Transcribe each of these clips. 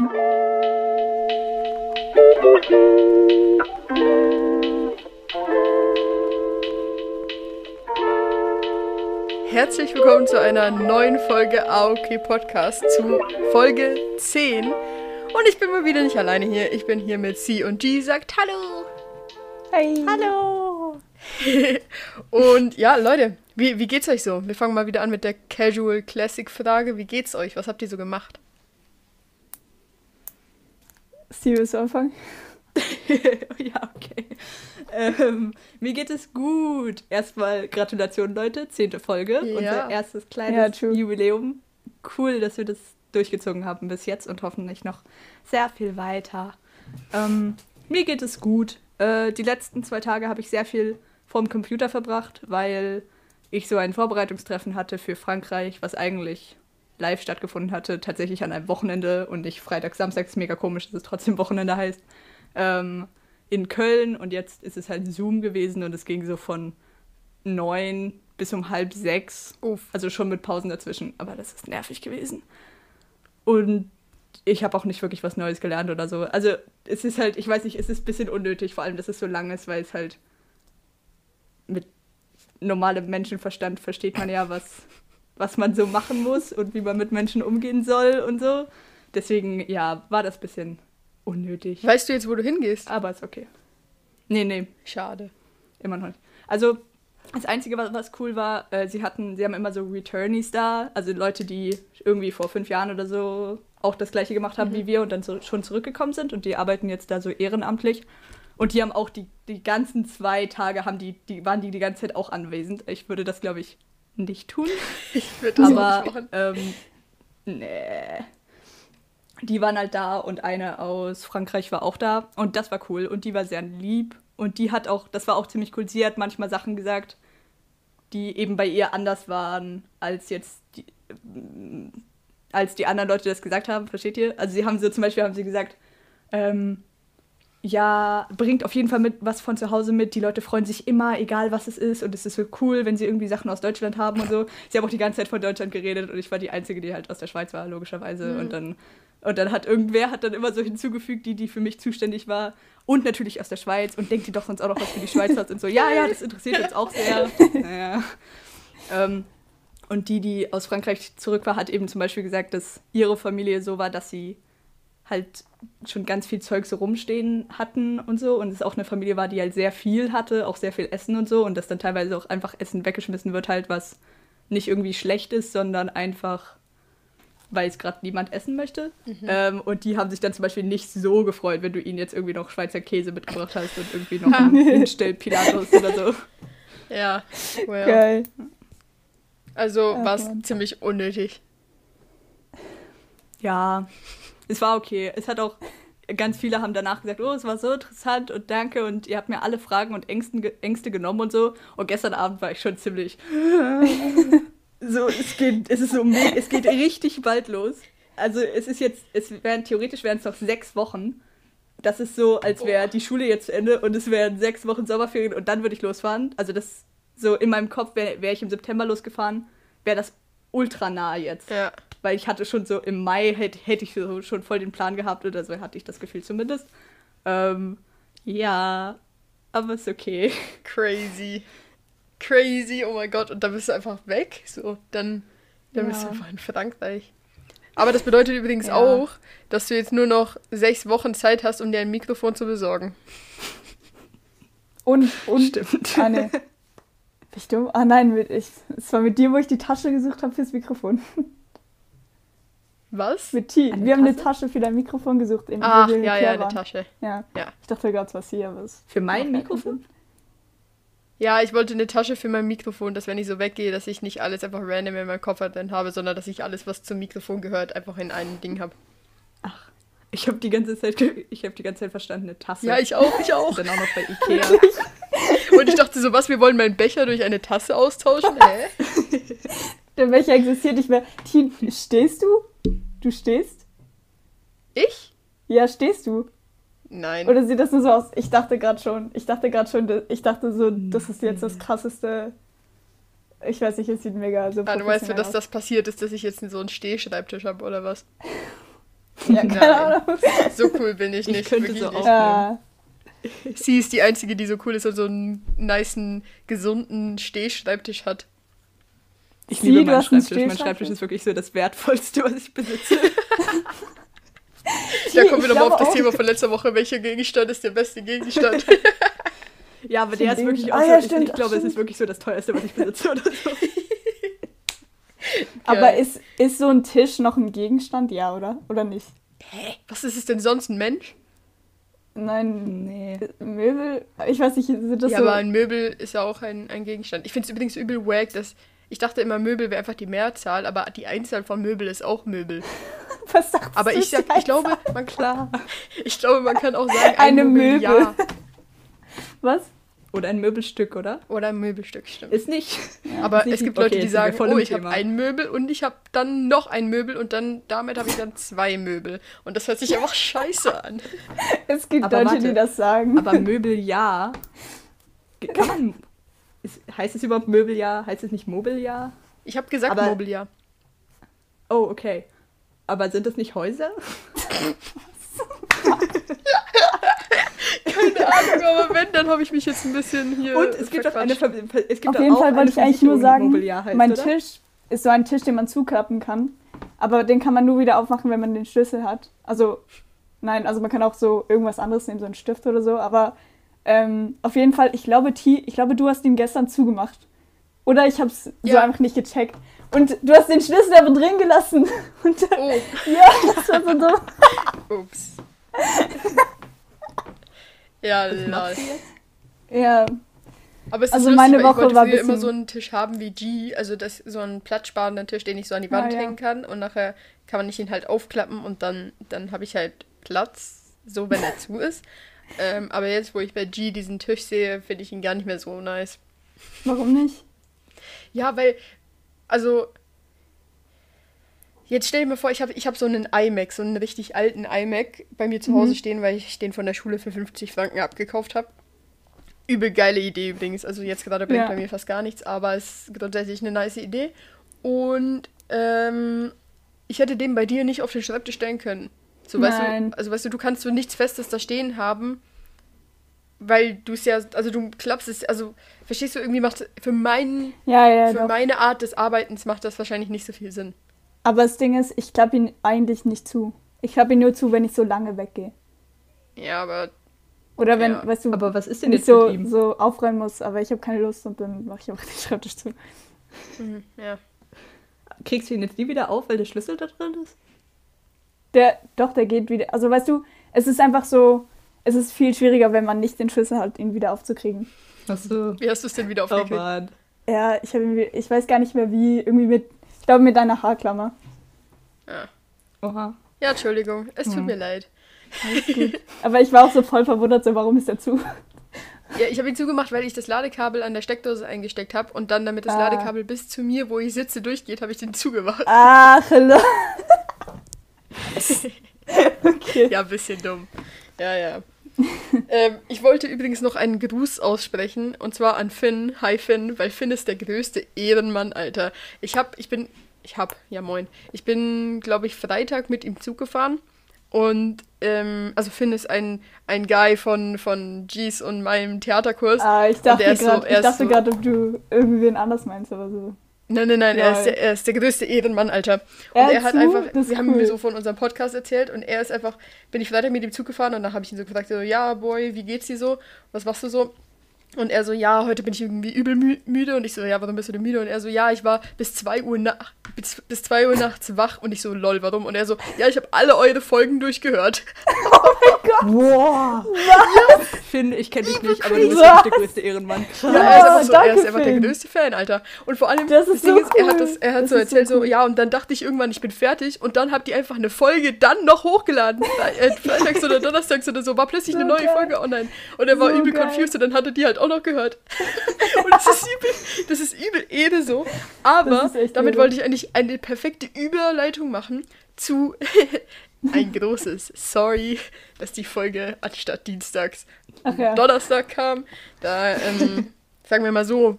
Herzlich willkommen zu einer neuen Folge AOK Podcast, zu Folge 10. Und ich bin mal wieder nicht alleine hier. Ich bin hier mit C und G, sagt Hallo. Hey. Hallo. und ja, Leute, wie, wie geht's euch so? Wir fangen mal wieder an mit der Casual Classic Frage. Wie geht's euch? Was habt ihr so gemacht? Du anfangen? ja, okay. Ähm, mir geht es gut. Erstmal Gratulation, Leute. Zehnte Folge. Ja. Unser erstes Ja, kleines true. Jubiläum. Cool, dass wir das durchgezogen haben bis jetzt und hoffentlich noch sehr viel weiter. Ähm, mir geht es gut. Äh, die letzten zwei Tage habe ich sehr viel vorm Computer verbracht, weil ich so ein Vorbereitungstreffen hatte für Frankreich, was eigentlich live stattgefunden hatte, tatsächlich an einem Wochenende und nicht Freitag, Samstag. ist mega komisch, dass es trotzdem Wochenende heißt. Ähm, in Köln und jetzt ist es halt Zoom gewesen und es ging so von neun bis um halb sechs. Uff. Also schon mit Pausen dazwischen, aber das ist nervig gewesen. Und ich habe auch nicht wirklich was Neues gelernt oder so. Also es ist halt, ich weiß nicht, es ist ein bisschen unnötig, vor allem, dass es so lang ist, weil es halt mit normalem Menschenverstand versteht man ja, was, was man so machen muss und wie man mit Menschen umgehen soll und so. Deswegen, ja, war das ein bisschen unnötig. Weißt du jetzt, wo du hingehst? Aber ist okay. Nee, nee, Schade. immer noch nicht. Also, das Einzige, was, was cool war, äh, sie hatten, sie haben immer so Returnees da, also Leute, die irgendwie vor fünf Jahren oder so auch das gleiche gemacht haben wie wir und dann so, schon zurückgekommen sind und die arbeiten jetzt da so ehrenamtlich. Und die haben auch die, die ganzen zwei Tage, haben die, die, waren die die ganze Zeit auch anwesend. Ich würde das, glaube ich, nicht tun. Ich würde das Aber nicht machen. ähm, nee. Die waren halt da und eine aus Frankreich war auch da und das war cool und die war sehr lieb und die hat auch, das war auch ziemlich cool, sie hat manchmal Sachen gesagt, die eben bei ihr anders waren als jetzt die, ähm, als die anderen Leute das gesagt haben, versteht ihr? Also sie haben so zum Beispiel haben sie gesagt, ähm, ja, bringt auf jeden Fall mit was von zu Hause mit. Die Leute freuen sich immer, egal was es ist. Und es ist so cool, wenn sie irgendwie Sachen aus Deutschland haben und so. Sie haben auch die ganze Zeit von Deutschland geredet und ich war die Einzige, die halt aus der Schweiz war, logischerweise. Und dann und dann hat irgendwer hat dann immer so hinzugefügt, die, die für mich zuständig war. Und natürlich aus der Schweiz. Und denkt ihr doch sonst auch noch was für die Schweiz hat. Und so, ja, ja, das interessiert uns auch sehr. Naja. Ähm, und die, die aus Frankreich zurück war, hat eben zum Beispiel gesagt, dass ihre Familie so war, dass sie halt schon ganz viel Zeug so rumstehen hatten und so. Und es auch eine Familie war, die halt sehr viel hatte, auch sehr viel Essen und so. Und dass dann teilweise auch einfach Essen weggeschmissen wird, halt, was nicht irgendwie schlecht ist, sondern einfach, weil es gerade niemand essen möchte. Ähm, und die haben sich dann zum Beispiel nicht so gefreut, wenn du ihnen jetzt irgendwie noch Schweizer Käse mitgebracht hast und irgendwie noch einen Pilatus oder so. Ja. Well. Geil. Also war es ziemlich unnötig. Ja, es war okay. Es hat auch ganz viele haben danach gesagt, oh, es war so interessant und danke und ihr habt mir alle Fragen und Ängsten, Ängste genommen und so. Und gestern Abend war ich schon ziemlich so, es geht, es ist so, es geht richtig bald los. Also es ist jetzt, es wären theoretisch wären es noch sechs Wochen. Das ist so, als wäre die Schule jetzt zu Ende und es wären sechs Wochen Sommerferien und dann würde ich losfahren. Also das so in meinem Kopf wäre wär ich im September losgefahren, wäre das ultra nah jetzt. Ja. Weil ich hatte schon so im Mai hätte hätte ich so schon voll den Plan gehabt oder so hatte ich das Gefühl zumindest. Ähm, ja, aber ist okay. Crazy. Crazy, oh mein Gott. Und dann bist du einfach weg. So, dann, dann bist du Ja. einfach in Frankreich. Aber das bedeutet übrigens Ja. auch, dass du jetzt nur noch sechs Wochen Zeit hast, um dir ein Mikrofon zu besorgen. Und, und, Stimmt. ah, nee. Bin ich dumm? Ah, nein, mit, ich, es war mit dir, wo ich die Tasche gesucht habe fürs Mikrofon. Was? Mit T. Eine Wir haben eine Tasche? Für dein Mikrofon gesucht. Im Ach, ja, ja, eine. Tasche. Ja. Ja. Ich dachte gerade, was hier was. Für mein macht Mikrofon? Ja, ich wollte eine Tasche für mein Mikrofon, dass wenn ich so weggehe, dass ich nicht alles einfach random in meinem Koffer drin habe, sondern dass ich alles, was zum Mikrofon gehört, einfach in einem Ding habe. Ach, ich habe die ganze Zeit, ich habe die ganze Zeit verstanden, eine Tasse. Ja, ich auch, ich auch. Und dann auch noch bei Ikea. Und ich dachte so, was, wir wollen meinen Becher durch eine Tasse austauschen? Hä? Der Becher existiert nicht mehr. T, stehst du? Du stehst? Ich? Ja, stehst du? Nein. Oder sieht das nur so aus? Ich dachte gerade schon, ich dachte gerade schon, ich dachte so, das ist jetzt das krasseste. Ich weiß nicht, es sieht mega so ah, du weißt, professionell dass aus. das passiert ist, dass ich jetzt so einen Stehschreibtisch habe oder was? Ja, keine Nein. Ahnung. So cool bin ich Ich nicht. könnte wirklich so nicht. Ja. Sie ist die Einzige, die so cool ist und so einen nicen, gesunden Stehschreibtisch hat. Ich liebe meinen Schreibtisch. Mein? Schreibtisch ist wirklich so das Wertvollste, was ich besitze. Da kommen wir nochmal auf das. Thema von letzter Woche. Welcher Gegenstand ist der beste Gegenstand? Ja, aber der ist wirklich auch Ah, so, ja, ich, ich glaube, es ist wirklich so das teuerste, was ich besitze oder so. Aber ist, ist so ein Tisch noch ein Gegenstand? Ja, oder? Oder nicht? Hä? Was ist es denn sonst, ein Mensch? Nein, Nee. Möbel? Ich weiß nicht, sind das ja, so... aber ein Möbel ist ja auch ein, ein Gegenstand. Ich finde es übrigens übel wack, dass. Ich dachte immer, Möbel wäre einfach die Mehrzahl, aber die Einzahl von Möbel ist auch Möbel. Was sagst Aber du ich sag, ich glaube, man, Klar. ich glaube, man kann auch sagen, ein Eine Mobiliar. Was? Oder ein Möbelstück, oder? Oder ein Möbelstück, stimmt. Ist nicht. Aber Sie- es gibt okay, Leute, die sagen, oh, ich habe ein Möbel und ich habe dann noch ein Möbel und dann damit habe ich dann zwei Möbel. Und das hört sich einfach scheiße an. Es gibt Aber Leute, warte. die das sagen. Aber Möbeljahr. Ge- Kann man. Ist, heißt es überhaupt Möbeljahr? Heißt es nicht Mobiljahr? Ich habe gesagt Aber- Mobiliar. Oh, okay. Aber sind das nicht Häuser? Keine Ahnung, aber wenn, dann habe ich mich jetzt ein bisschen hier. Und es gibt auch eine. Ver es gibt Auf jeden auch Fall wollte ich eigentlich nur sagen, heißt, mein oder? Tisch ist so ein Tisch, den man zuklappen kann. Aber den kann man nur wieder aufmachen, wenn man den Schlüssel hat. Also, nein, also man kann auch so irgendwas anderes nehmen, so einen Stift oder so. Aber ähm, auf jeden Fall, ich glaube, T, ich glaube, du hast ihn gestern zugemacht. Oder ich habe es so Ja. einfach nicht gecheckt. Und du hast den Schlüssel aber drin gelassen. Und, Oh, ja, das war so dumm. ups. ja, lol. Ja, Aber es ist Also lustig, meine Woche ich wollte war früher immer so einen Tisch haben wie G, also das, so einen platzsparenden Tisch, den ich so an die Wand Ja, ja. hängen kann und nachher kann man nicht ihn halt aufklappen und dann, dann habe ich halt Platz, so wenn er zu ist. Ähm, aber jetzt, wo ich bei G diesen Tisch sehe, finde ich ihn gar nicht mehr so nice. warum nicht? Ja, weil, also, jetzt stell dir mir vor, ich habe ich hab so einen iMac, so einen richtig alten iMac bei mir zu Hause Mhm. stehen, weil ich den von der Schule für 50 Franken abgekauft habe. Übel geile Idee übrigens. Also jetzt gerade bringt Ja. bei mir fast gar nichts, aber es ist grundsätzlich eine nice Idee. Und ähm, ich hätte den bei dir nicht auf den Schreibtisch stellen können. So, weißt Nein. du, also weißt du, du kannst so nichts Festes da stehen haben, weil du es ja, also du klappst es, also verstehst du, irgendwie macht für meinen Ja, ja, für doch. meine Art des Arbeitens macht das wahrscheinlich nicht so viel Sinn. Aber das Ding ist, ich klappe ihn eigentlich nicht zu. Ich klappe ihn nur zu, wenn ich so lange weggehe. Ja, aber Oder wenn, Ja. weißt du, Aber was ist denn wenn ich jetzt so, mit ihm? so aufräumen muss, aber ich habe keine Lust und dann mache ich einfach den Schreibtisch zu. mhm, ja. Kriegst du ihn jetzt nie wieder auf, weil der Schlüssel da drin ist? Der, doch, der geht wieder. Also weißt du, es ist einfach so, es ist viel schwieriger, wenn man nicht den Schlüssel hat, ihn wieder aufzukriegen. Achso. Wie hast du es denn wieder Oh aufgekriegt? Mann. Ja, ich wie- ich weiß gar nicht mehr wie, irgendwie mit, ich glaube mit einer Haarklammer. ja. Oha. ja, Entschuldigung, es tut Hm. mir leid. Aber ich war auch so voll verwundert, so warum ist er zu? Ja, ich habe ihn zugemacht, weil ich das Ladekabel an der Steckdose eingesteckt habe und dann, damit das Ah. Ladekabel bis zu mir, wo ich sitze, durchgeht, habe ich den zugemacht. Ach, okay. Ja, ein bisschen dumm. Ja, ja. ähm, ich wollte übrigens noch einen Gruß aussprechen und zwar an Finn. Hi Finn, weil Finn ist der größte Ehrenmann, Alter. Ich hab, ich bin, ich hab, ja moin. Ich bin, glaube ich, Freitag mit ihm Zug gefahren und, ähm, also Finn ist ein, ein Guy von, von G's und meinem Theaterkurs. Ah, ich dachte so- gerade, er ich ist dachte so- gerade, ob du irgendwen anders meinst oder so. Nein, nein, nein, er ist, der, er ist der größte Ehrenmann, Alter. Und Er er hat einfach, wir haben cool. mir so von unserem Podcast erzählt und er ist einfach, bin ich Freitag mit ihm Zug gefahren und dann habe ich ihn so gefragt, so, ja, Boy, wie geht's dir so? Was machst du so? Und er so, ja, heute bin ich irgendwie übel mü müde. Und ich so, ja, warum bist du denn müde? Und er so, ja, ich war bis 2 Uhr, na bis, bis 2 Uhr nachts wach. Und ich so, lol, warum? Und er so, ja, ich habe alle eure Folgen durchgehört. Wow. Finn, ich kenne dich nicht, aber du bist Was? wirklich der größte Ehrenmann. Ja, er ist einfach so, er ist danke, einfach der größte Fan, Alter. Und vor allem, Das ist Ding so ist, er hat cool. das, er hat Das so erzählt, so, cool. ja, und dann dachte ich irgendwann, ich bin fertig. Und dann habt ihr einfach eine Folge dann noch hochgeladen. Äh, Freitags oder Donnerstags oder so, war plötzlich So eine neue geil. Folge online. Und er war So übel geil. confused und dann hat er die halt auch noch gehört. und das ist übel, das ist übel Ede so. Aber Das damit Ede. wollte ich eigentlich eine perfekte Überleitung machen zu ein großes Sorry, dass die Folge anstatt dienstags ja. Donnerstag kam. Da, ähm, sagen wir mal so,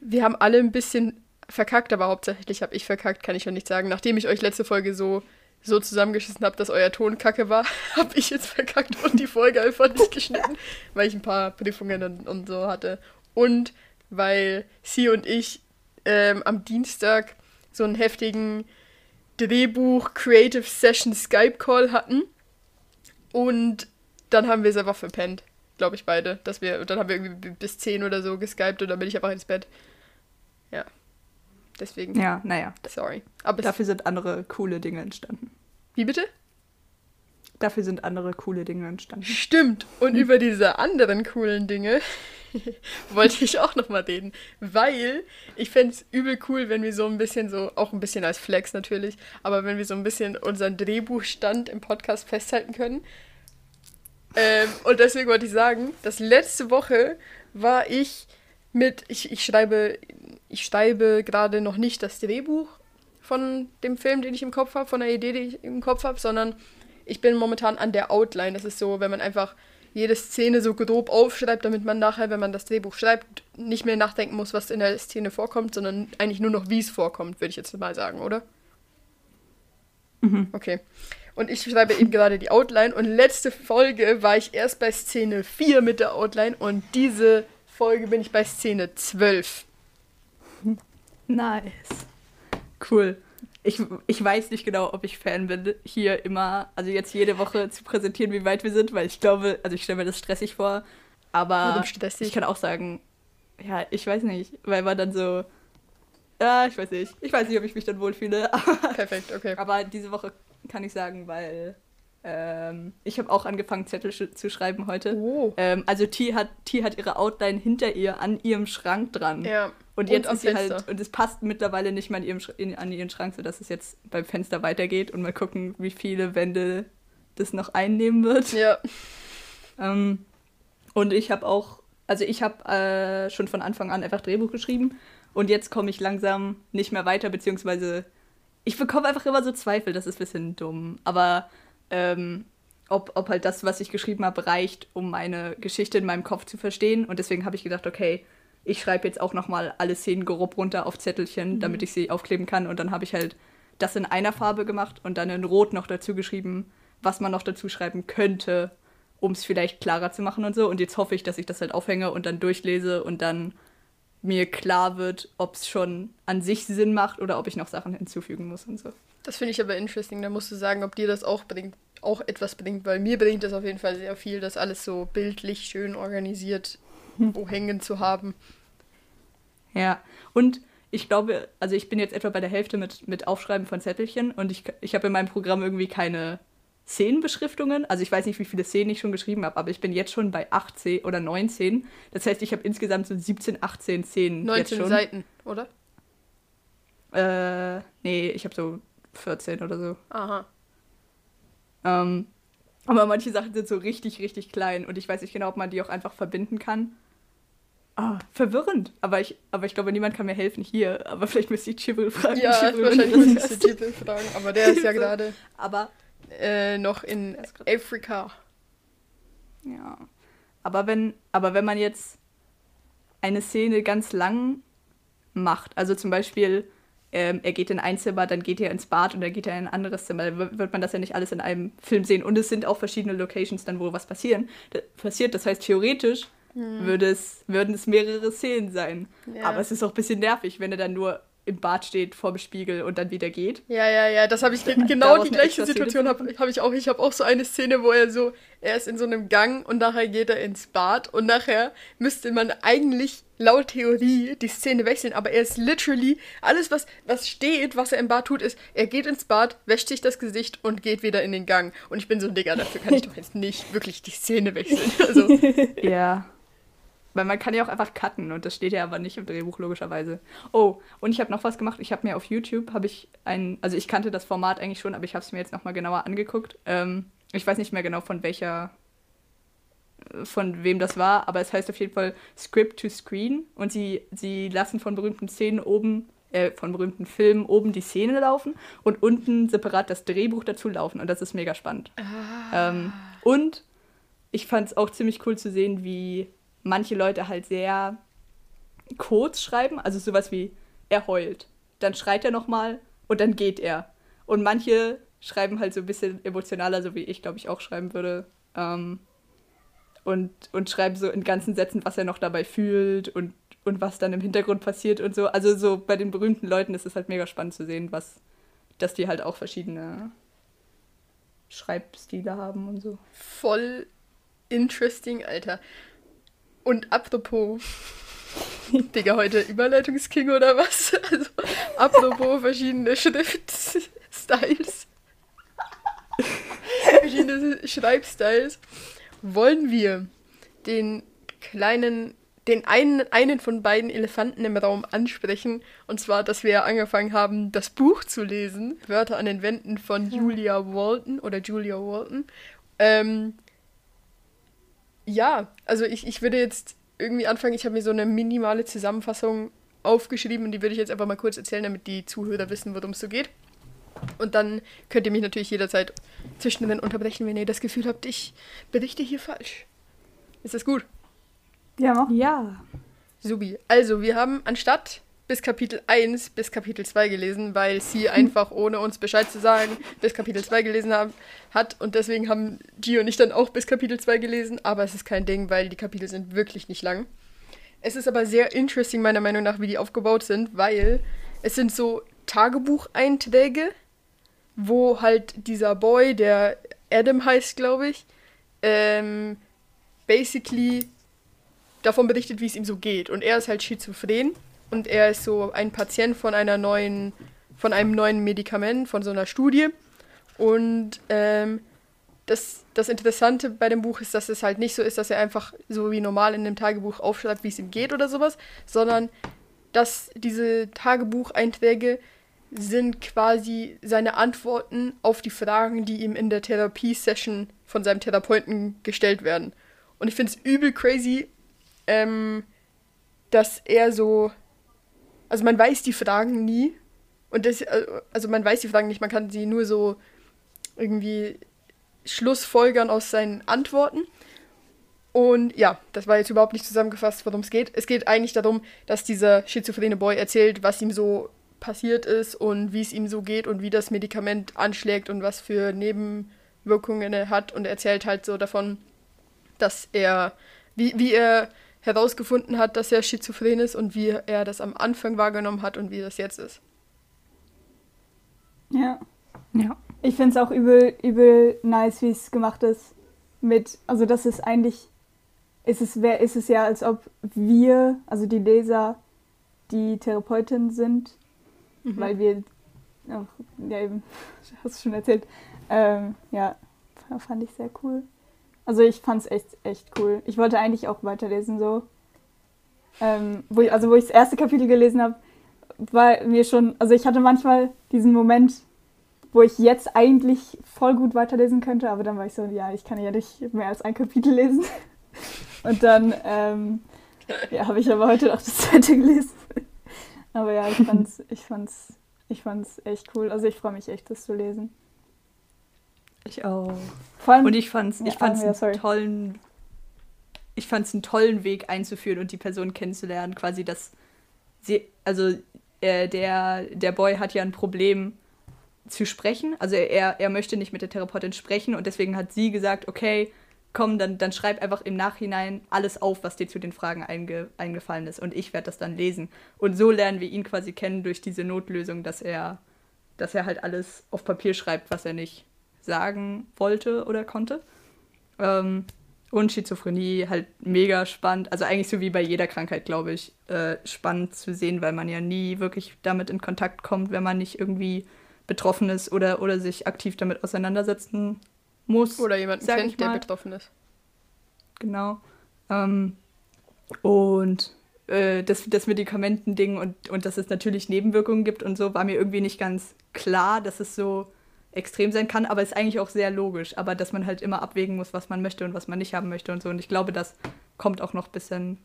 wir haben alle ein bisschen verkackt, aber hauptsächlich habe ich verkackt, kann ich schon nicht sagen. Nachdem ich euch letzte Folge so, so zusammengeschissen habe, dass euer Ton kacke war, habe ich jetzt verkackt und die Folge einfach nicht geschnitten, weil ich ein paar Prüfungen und, und so hatte. Und weil sie und ich ähm, am Dienstag so einen heftigen Drehbuch Creative Session Skype Call hatten. Und dann haben wir es einfach verpennt, glaube ich beide, dass wir und dann haben wir irgendwie bis 10 oder so geskypt und dann bin ich einfach ins Bett. Ja. Deswegen. Ja, naja. Sorry. Aber dafür sind andere coole Dinge entstanden. Wie bitte? Dafür sind andere coole Dinge entstanden. Stimmt. Und über diese anderen coolen Dinge wollte ich auch nochmal reden. Weil ich fände es übel cool, wenn wir so ein bisschen so, auch ein bisschen als Flex natürlich, aber wenn wir so ein bisschen unseren Drehbuchstand im Podcast festhalten können. Ähm, und deswegen wollte ich sagen, dass letzte Woche war ich mit, ich, ich schreibe, ich schreibe gerade noch nicht das Drehbuch von dem Film, den ich im Kopf habe, von der Idee, die ich im Kopf habe, sondern ich bin momentan an der Outline. Das ist so, wenn man einfach jede Szene so grob aufschreibt, damit man nachher, wenn man das Drehbuch schreibt, nicht mehr nachdenken muss, was in der Szene vorkommt, sondern eigentlich nur noch, wie es vorkommt, würde ich jetzt mal sagen, oder? Mhm. Okay. Und ich schreibe eben gerade die Outline und letzte Folge war ich erst bei Szene 4 mit der Outline und diese Folge bin ich bei Szene 12. Nice. Cool ich, ich weiß nicht genau, ob ich Fan bin, hier immer, also jetzt jede Woche zu präsentieren, wie weit wir sind, weil ich glaube, also ich stelle mir das stressig vor, aber ich kann auch sagen, ja, ich weiß nicht, weil man dann so, ja, ich weiß nicht, ich weiß nicht, ob ich mich dann wohlfühle. Perfekt, okay. Aber diese Woche kann ich sagen, weil ähm, ich habe auch angefangen, Zettel zu schreiben heute. Oh. Ähm, also T hat, T hat ihre Outline hinter ihr an ihrem Schrank dran. Ja. Und jetzt und ist sie Fenster. halt, und es passt mittlerweile nicht mehr an, ihrem, in, an ihren Schrank, sodass es jetzt beim Fenster weitergeht und mal gucken, wie viele Wände das noch einnehmen wird. Ja. Ähm, und ich habe auch, also ich habe äh, schon von Anfang an einfach Drehbuch geschrieben und jetzt komme ich langsam nicht mehr weiter, beziehungsweise ich bekomme einfach immer so Zweifel, das ist ein bisschen dumm, aber ähm, ob, ob halt das, was ich geschrieben habe, reicht, um meine Geschichte in meinem Kopf zu verstehen und deswegen habe ich gedacht, okay, ich schreibe jetzt auch nochmal alle Szenen grob runter auf Zettelchen, mhm. damit ich sie aufkleben kann. Und dann habe ich halt das in einer Farbe gemacht und dann in Rot noch dazu geschrieben, was man noch dazu schreiben könnte, um es vielleicht klarer zu machen und so. Und jetzt hoffe ich, dass ich das halt aufhänge und dann durchlese und dann mir klar wird, ob es schon an sich Sinn macht oder ob ich noch Sachen hinzufügen muss und so. Das finde ich aber interesting. Da musst du sagen, ob dir das auch bringt, auch etwas bringt, weil mir bringt das auf jeden Fall sehr viel, das alles so bildlich schön organisiert wo hängen zu haben. Ja, und ich glaube, also ich bin jetzt etwa bei der Hälfte mit, mit Aufschreiben von Zettelchen und ich, ich habe in meinem Programm irgendwie keine Szenenbeschriftungen. Also ich weiß nicht, wie viele Szenen ich schon geschrieben habe, aber ich bin jetzt schon bei 18 oder 19. Das heißt, ich habe insgesamt so 17, 18 Szenen. 19 Seiten, oder? Äh, nee, ich habe so 14 oder so. Aha. Ähm, aber manche Sachen sind so richtig, richtig klein und ich weiß nicht genau, ob man die auch einfach verbinden kann. Ah, verwirrend. Aber ich, aber ich glaube, niemand kann mir helfen hier. Aber vielleicht müsste ich Chibril fragen. Ja, Chibril, wahrscheinlich müsste ich Chibril fragen. Aber der ist ja gerade aber äh, noch in Afrika. Ja. Aber wenn, aber wenn man jetzt eine Szene ganz lang macht, also zum Beispiel ähm, er geht in ein Zimmer, dann geht er ins Bad und dann geht er in ein anderes Zimmer. Dann wird man das ja nicht alles in einem Film sehen. Und es sind auch verschiedene Locations dann, wo was passieren, passiert. Das heißt, theoretisch hm. würde es, würden es mehrere Szenen sein. Ja. Aber es ist auch ein bisschen nervig, wenn er dann nur im Bad steht vor dem Spiegel und dann wieder geht. Ja, ja, ja, das habe ich genau die gleiche Situation habe hab ich auch. Ich habe auch so eine Szene, wo er so, er ist in so einem Gang und nachher geht er ins Bad und nachher müsste man eigentlich laut Theorie die Szene wechseln, aber er ist literally alles was was steht, was er im Bad tut, ist, er geht ins Bad, wäscht sich das Gesicht und geht wieder in den Gang und ich bin so ein Digger, dafür kann ich doch jetzt nicht wirklich die Szene wechseln. Also ja. Weil man kann ja auch einfach cutten und das steht ja aber nicht im Drehbuch logischerweise. Oh, und ich habe noch was gemacht. Ich habe mir auf YouTube, habe ich ein, also ich kannte das Format eigentlich schon, aber ich habe es mir jetzt nochmal genauer angeguckt. Ähm, ich weiß nicht mehr genau von welcher, von wem das war, aber es heißt auf jeden Fall Script to Screen und sie, sie lassen von berühmten Szenen oben, äh, von berühmten Filmen oben die Szene laufen und unten separat das Drehbuch dazu laufen und das ist mega spannend. Ah. Ähm, und ich fand es auch ziemlich cool zu sehen, wie manche Leute halt sehr kurz schreiben, also sowas wie er heult, dann schreit er nochmal und dann geht er. Und manche schreiben halt so ein bisschen emotionaler, so wie ich, glaube ich, auch schreiben würde. Ähm, und, und schreiben so in ganzen Sätzen, was er noch dabei fühlt und, und was dann im Hintergrund passiert und so. Also so bei den berühmten Leuten ist es halt mega spannend zu sehen, was, dass die halt auch verschiedene Schreibstile haben und so. Voll interesting, Alter. Und apropos, Digga, heute Überleitungsking oder was? Also, apropos verschiedene Schriftstyles. verschiedene Schreibstyles. Wollen wir den kleinen, den einen, einen von beiden Elefanten im Raum ansprechen? Und zwar, dass wir angefangen haben, das Buch zu lesen. Wörter an den Wänden von Julia Walton oder Julia Walton. Ähm, ja, also ich, ich würde jetzt irgendwie anfangen. Ich habe mir so eine minimale Zusammenfassung aufgeschrieben und die würde ich jetzt einfach mal kurz erzählen, damit die Zuhörer wissen, worum es so geht. Und dann könnt ihr mich natürlich jederzeit zwischendrin unterbrechen, wenn ihr das Gefühl habt, ich berichte hier falsch. Ist das gut? Ja. Ja. Subi. Also, wir haben anstatt bis Kapitel 1 bis Kapitel 2 gelesen, weil sie einfach, ohne uns Bescheid zu sagen, bis Kapitel 2 gelesen haben, hat. Und deswegen haben Gio und ich dann auch bis Kapitel 2 gelesen. Aber es ist kein Ding, weil die Kapitel sind wirklich nicht lang. Es ist aber sehr interesting, meiner Meinung nach, wie die aufgebaut sind, weil es sind so Tagebucheinträge, wo halt dieser Boy, der Adam heißt, glaube ich, ähm, basically davon berichtet, wie es ihm so geht. Und er ist halt schizophren und er ist so ein Patient von einer neuen, von einem neuen Medikament, von so einer Studie. Und ähm, das, das Interessante bei dem Buch ist, dass es halt nicht so ist, dass er einfach so wie normal in einem Tagebuch aufschreibt, wie es ihm geht oder sowas, sondern dass diese Tagebucheinträge sind quasi seine Antworten auf die Fragen, die ihm in der Therapiesession von seinem Therapeuten gestellt werden. Und ich finde es übel crazy, ähm, dass er so. Also man weiß die Fragen nie. Und das, also man weiß die Fragen nicht, man kann sie nur so irgendwie Schlussfolgern aus seinen Antworten. Und ja, das war jetzt überhaupt nicht zusammengefasst, worum es geht. Es geht eigentlich darum, dass dieser schizophrene Boy erzählt, was ihm so passiert ist und wie es ihm so geht und wie das Medikament anschlägt und was für Nebenwirkungen er hat. Und er erzählt halt so davon, dass er, wie, wie er herausgefunden hat, dass er schizophren ist und wie er das am Anfang wahrgenommen hat und wie das jetzt ist. Ja. Ja. Ich finde es auch übel, übel nice, wie es gemacht ist. Mit, also das ist eigentlich, ist es, wär, ist es ja, als ob wir, also die Leser, die Therapeutin sind, Mhm. weil wir, auch, ja eben, hast du schon erzählt, ähm, ja, fand ich sehr cool. Also ich fand es echt, echt cool. Ich wollte eigentlich auch weiterlesen so. Ähm, wo ich, also wo ich das erste Kapitel gelesen habe, war mir schon, also ich hatte manchmal diesen Moment, wo ich jetzt eigentlich voll gut weiterlesen könnte, aber dann war ich so, ja, ich kann ja nicht mehr als ein Kapitel lesen. Und dann ähm, ja, habe ich aber heute auch das zweite gelesen. Aber ja, ich fand's, ich fand's, ich fand's echt cool. Also ich freue mich echt, das zu lesen. Ich auch. Vor allem, Und ich fand's, ich Ja, fand's ja, sorry. einen tollen, ich fand's einen tollen Weg einzuführen und die Person kennenzulernen. Quasi, dass sie, also äh, der, der Boy hat ja ein Problem zu sprechen. Also er, er möchte nicht mit der Therapeutin sprechen und deswegen hat sie gesagt, okay, komm, dann, dann schreib einfach im Nachhinein alles auf, was dir zu den Fragen einge, eingefallen ist und ich werde das dann lesen. Und so lernen wir ihn quasi kennen durch diese Notlösung, dass er, dass er halt alles auf Papier schreibt, was er nicht sagen wollte oder konnte. Ähm, und Schizophrenie halt mega spannend. Also eigentlich so wie bei jeder Krankheit, glaube ich, äh, spannend zu sehen, weil man ja nie wirklich damit in Kontakt kommt, wenn man nicht irgendwie betroffen ist oder, oder sich aktiv damit auseinandersetzen muss. Oder jemanden kennt, der betroffen ist. Genau. Ähm, und äh, das, das Medikamentending und, und dass es natürlich Nebenwirkungen gibt und so, war mir irgendwie nicht ganz klar, dass es so extrem sein kann, aber ist eigentlich auch sehr logisch. Aber dass man halt immer abwägen muss, was man möchte und was man nicht haben möchte und so. Und ich glaube, das kommt auch noch ein bisschen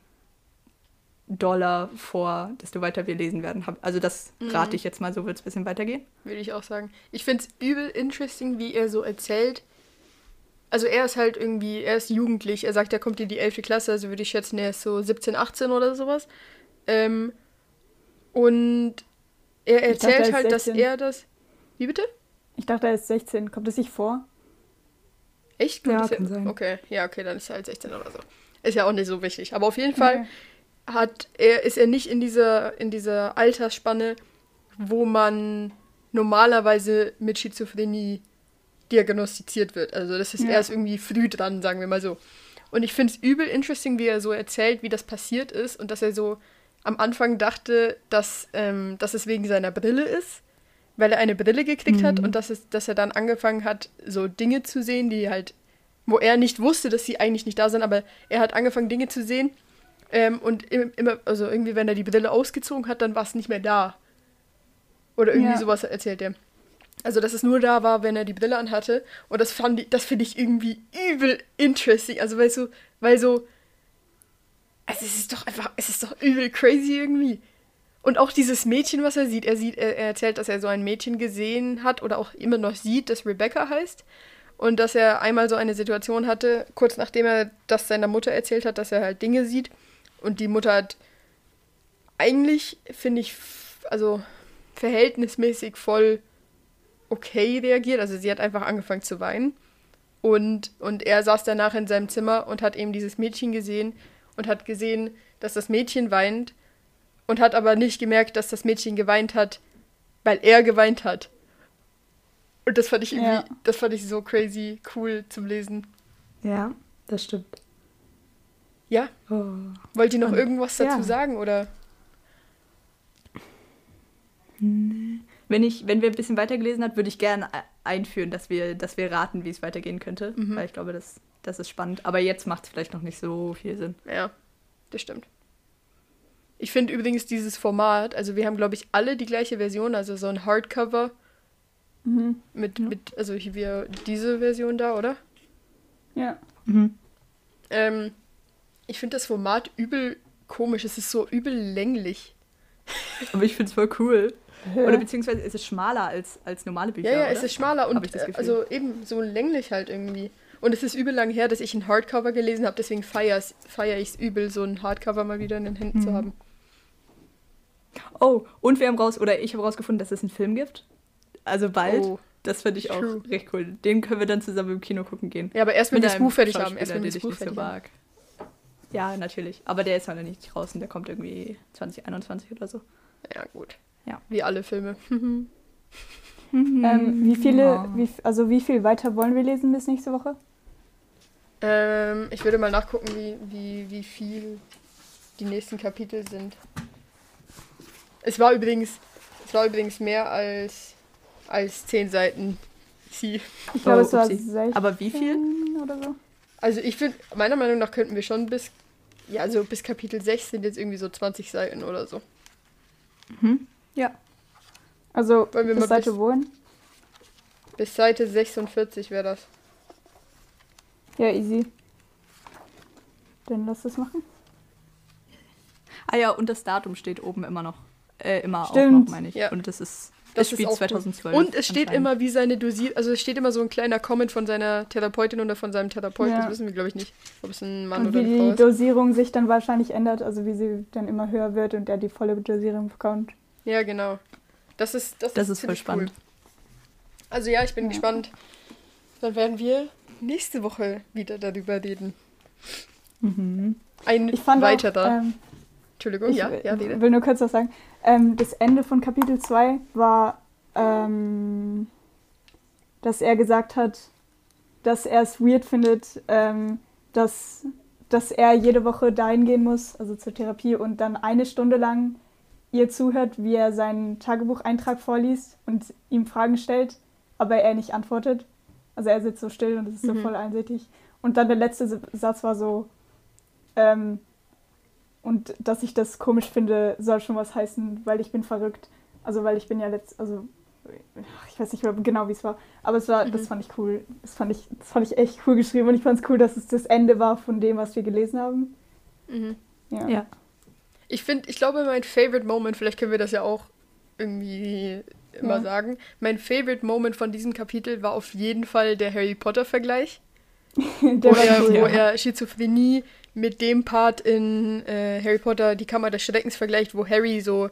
doller vor, desto weiter wir lesen werden. Also das Mhm. rate ich jetzt mal, so wird es ein bisschen weitergehen. Würde ich auch sagen. Ich finde es übel interesting, wie er so erzählt. Also er ist halt irgendwie, er ist jugendlich. Er sagt, er kommt in die 11. Klasse, also würde ich schätzen, er ist so 17, 18 oder sowas. Ähm, und er dachte, er erzählt halt, dass 16. er das. Wie bitte? Ich dachte, er ist 16. Kommt das nicht vor? Echt? Ja, Das kann sein. Okay, ja, okay, dann ist er halt 16 oder so. Ist ja auch nicht so wichtig. Aber auf jeden Fall hat er, ist er nicht in dieser, in dieser Altersspanne, wo man normalerweise mit Schizophrenie diagnostiziert wird. Also das ist Ja. erst irgendwie früh dran, sagen wir mal so. Und ich finde es übel interesting, wie er so erzählt, wie das passiert ist und dass er so am Anfang dachte, dass, ähm, dass es wegen seiner Brille ist, weil er eine Brille gekriegt hat und dass, es, dass er dann angefangen hat, so Dinge zu sehen, die halt, wo er nicht wusste, dass sie eigentlich nicht da sind, aber er hat angefangen, Dinge zu sehen ähm, und im- immer, also irgendwie, wenn er die Brille ausgezogen hat, dann war es nicht mehr da. Oder irgendwie Ja. sowas erzählt er. Also, dass es nur da war, wenn er die Brille anhatte. Und das fand ich, das finde ich irgendwie übel interesting. Also, weil so, weil so, also es ist doch einfach, es ist doch übel crazy irgendwie. Und auch dieses Mädchen, was er sieht, er sieht, er, er erzählt, dass er so ein Mädchen gesehen hat oder auch immer noch sieht, das Rebecca heißt. Und dass er einmal so eine Situation hatte, kurz nachdem er das seiner Mutter erzählt hat, dass er halt Dinge sieht. Und die Mutter hat eigentlich, finde ich, also verhältnismäßig voll okay reagiert. Also sie hat einfach angefangen zu weinen. Und, und er saß danach in seinem Zimmer und hat eben dieses Mädchen gesehen und hat gesehen, dass das Mädchen weint und hat aber nicht gemerkt, dass das Mädchen geweint hat, weil er geweint hat. Und das fand ich irgendwie, Ja. das fand ich so crazy cool zum Lesen. Ja, das stimmt. Ja, Oh. wollt ihr noch Und- irgendwas dazu ja. sagen oder? Wenn, ich, wenn wir ein bisschen weitergelesen hat, würde ich gerne einführen, dass wir, dass wir raten, wie es weitergehen könnte. Mhm. Weil ich glaube, das, das ist spannend. Aber jetzt macht es vielleicht noch nicht so viel Sinn. Ja, das stimmt. Ich finde übrigens dieses Format, also wir haben, glaube ich, alle die gleiche Version, also so ein Hardcover Mhm. mit, Ja. mit also hier wir diese Version da, oder? Ja. Ähm, ich finde das Format übel komisch, es ist so übel länglich. Aber ich finde es voll cool. Oder beziehungsweise ist es schmaler als, als normale Bücher. Ja, ja, oder? es ist schmaler und ich das äh, also eben so länglich halt irgendwie. Und es ist übel lang her, dass ich ein Hardcover gelesen habe, deswegen feiere feier ich es übel, so ein Hardcover mal wieder in den Händen zu Mhm. haben. Oh, und wir haben raus, oder ich habe rausgefunden, dass es einen Film gibt. Also bald. Oh. Das finde ich auch True. recht cool. Den können wir dann zusammen im Kino gucken gehen. Ja, aber erst wenn wir das Buch fertig haben. Erst wenn wir das Buch nicht so fertig haben. mag. Ja, natürlich. Aber der ist halt noch nicht draußen. Der kommt irgendwie 2021 oder so. Ja, gut. Ja. Wie alle Filme. Ähm, wie viele, wie, also wie viel weiter wollen wir lesen bis nächste Woche? Ähm, ich würde mal nachgucken, wie, wie, wie viel die nächsten Kapitel sind. Es war übrigens, es war übrigens mehr als, als zehn Seiten. Sie. Ich glaube, Oh, es war upsie. 16 Aber wie viel? oder so. Also ich finde, meiner Meinung nach könnten wir schon bis, ja, also bis Kapitel 6 sind jetzt irgendwie so 20 Seiten oder so. Ja. Also Wollen wir bis mal Seite bis- wohin? Bis Seite 46 wäre das. Ja, easy. Dann lass das machen. Ah ja, und das Datum steht oben immer noch. Äh, immer auch Stimmt. noch, meine ich. Ja. Und das ist, Das das auch gut. 2012. Und es steht immer, wie seine Dosierung, also es steht immer so ein kleiner Comment von seiner Therapeutin oder von seinem Therapeuten, Ja. das wissen wir glaube ich nicht, ob es ein Mann Und oder wie eine Frau die ist. Dosierung sich dann wahrscheinlich ändert, also wie sie dann immer höher wird und er die volle Dosierung bekommt. Ja, genau. Das ist, das Das ist, ist voll spannend. Cool. Also ja, ich bin Ja. gespannt. Dann werden wir nächste Woche wieder darüber reden. Mhm. Ein Ich fand weiterer. auch, ähm, Entschuldigung, ich ja, will- ja, rede. will nur kurz was sagen. Ähm, das Ende von Kapitel 2 war, ähm, dass er gesagt hat, dass er es weird findet, ähm, dass, dass er jede Woche dahin gehen muss, also zur Therapie, und dann eine Stunde lang ihr zuhört, wie er seinen Tagebucheintrag vorliest und ihm Fragen stellt, aber er nicht antwortet. Also er sitzt so still und es ist so Mhm. voll einsichtig. Und dann der letzte Satz war so, ähm, und dass ich das komisch finde, soll schon was heißen, weil ich bin verrückt. Also weil ich bin ja letzt, also ich weiß nicht mehr genau, wie es war, aber es war, Mhm. das fand ich cool. Das fand ich, das fand ich echt cool geschrieben und ich fand es cool, dass es das Ende war von dem, was wir gelesen haben. Mhm. Ja. Ja. Ich finde, ich glaube, mein Favorite Moment, vielleicht können wir das ja auch irgendwie immer Ja. sagen. Mein Favorite Moment von diesem Kapitel war auf jeden Fall der Harry Potter-Vergleich. Der wo, war er, cool. wo ja. er Schizophrenie mit dem Part in äh, Harry Potter, die Kammer des Schreckens vergleicht, wo Harry so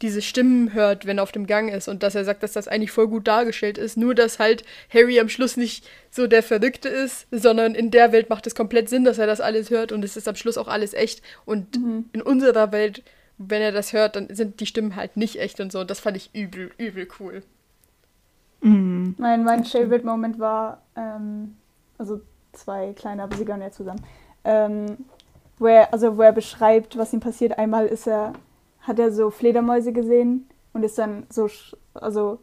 diese Stimmen hört, wenn er auf dem Gang ist und dass er sagt, dass das eigentlich voll gut dargestellt ist. Nur, dass halt Harry am Schluss nicht so der Verrückte ist, sondern in der Welt macht es komplett Sinn, dass er das alles hört und es ist am Schluss auch alles echt. Und mhm. in unserer Welt, wenn er das hört, dann sind die Stimmen halt nicht echt und so. Und das fand ich übel, übel cool. Mhm. Mein, mein Favorite Moment war, ähm, also zwei kleine, aber sie gehören ja zusammen, ähm, wo er, also wo er beschreibt, was ihm passiert. Einmal ist er hat er so Fledermäuse gesehen und ist dann so, also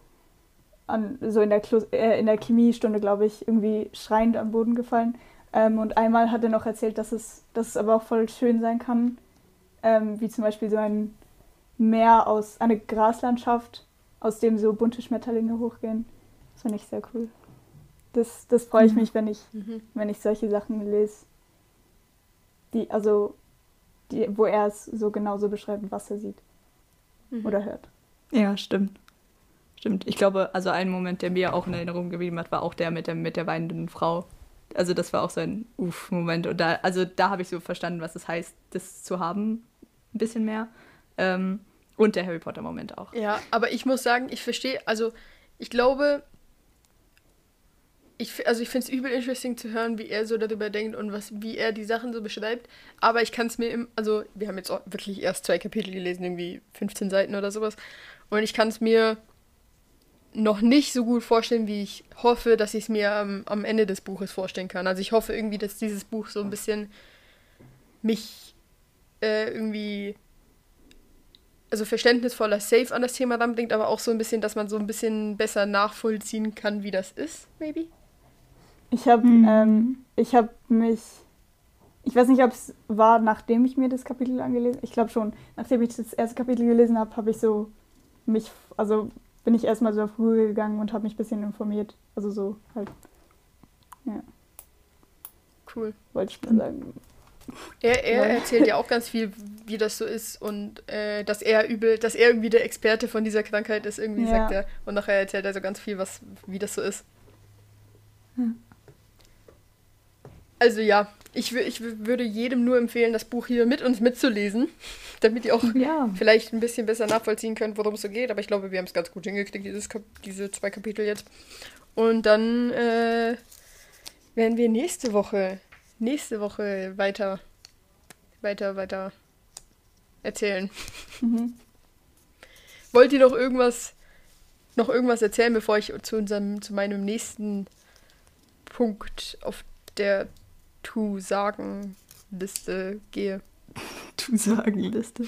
an, so in der, äh, in der Chemiestunde, glaube ich, irgendwie schreiend am Boden gefallen. Ähm, und einmal hat er noch erzählt, dass es, dass es aber auch voll schön sein kann, ähm, wie zum Beispiel so ein Meer aus, eine Graslandschaft, aus dem so bunte Schmetterlinge hochgehen. Das finde ich sehr cool. Das, das freue ich mhm. mich, wenn ich, mhm. wenn ich solche Sachen lese. Die, also die, wo er es so genauso beschreibt, was er sieht mhm. oder hört. Ja, stimmt. Stimmt. Ich glaube, also ein Moment, der mir auch in Erinnerung geblieben hat, war auch der mit der, mit der weinenden Frau. Also das war auch so ein Uff-Moment. Und da, also da habe ich so verstanden, was es heißt, das zu haben, ein bisschen mehr. Ähm, und der Harry Potter-Moment auch. Ja, aber ich muss sagen, ich verstehe, also ich glaube, ich, also ich finde es übel interesting zu hören, wie er so darüber denkt und was, wie er die Sachen so beschreibt. Aber ich kann es mir im, also wir haben jetzt wirklich erst zwei Kapitel gelesen, irgendwie 15 Seiten oder sowas. Und ich kann es mir noch nicht so gut vorstellen, wie ich hoffe, dass ich es mir am, am Ende des Buches vorstellen kann. Also ich hoffe irgendwie, dass dieses Buch so ein bisschen mich äh, irgendwie also verständnisvoller safe an das Thema ranbringt, aber auch so ein bisschen, dass man so ein bisschen besser nachvollziehen kann, wie das ist, maybe. Ich habe mhm. ähm, ich habe mich, ich weiß nicht, ob es war, nachdem ich mir das Kapitel angelesen, ich glaube schon, nachdem ich das erste Kapitel gelesen habe, habe ich so mich, also bin ich erstmal so auf Google gegangen und habe mich ein bisschen informiert. Also so halt, ja. Cool. Wollte ich mal sagen. Er, er erzählt ja auch ganz viel, wie das so ist und äh, dass er übel, dass er irgendwie der Experte von dieser Krankheit ist, irgendwie ja. sagt er. Und nachher erzählt er so ganz viel, was, wie das so ist. Hm. Also ja, ich, ich würde jedem nur empfehlen, das Buch hier mit uns mitzulesen, damit ihr auch ja. vielleicht ein bisschen besser nachvollziehen könnt, worum es so geht. Aber ich glaube, wir haben es ganz gut hingekriegt, dieses diese zwei Kapitel jetzt. Und dann äh, werden wir nächste Woche, nächste Woche weiter, weiter, weiter erzählen. Mhm. Wollt ihr noch irgendwas, noch irgendwas erzählen, bevor ich zu unserem, zu meinem nächsten Punkt auf der To-Sagen-Liste gehe. To-Sagen-Liste.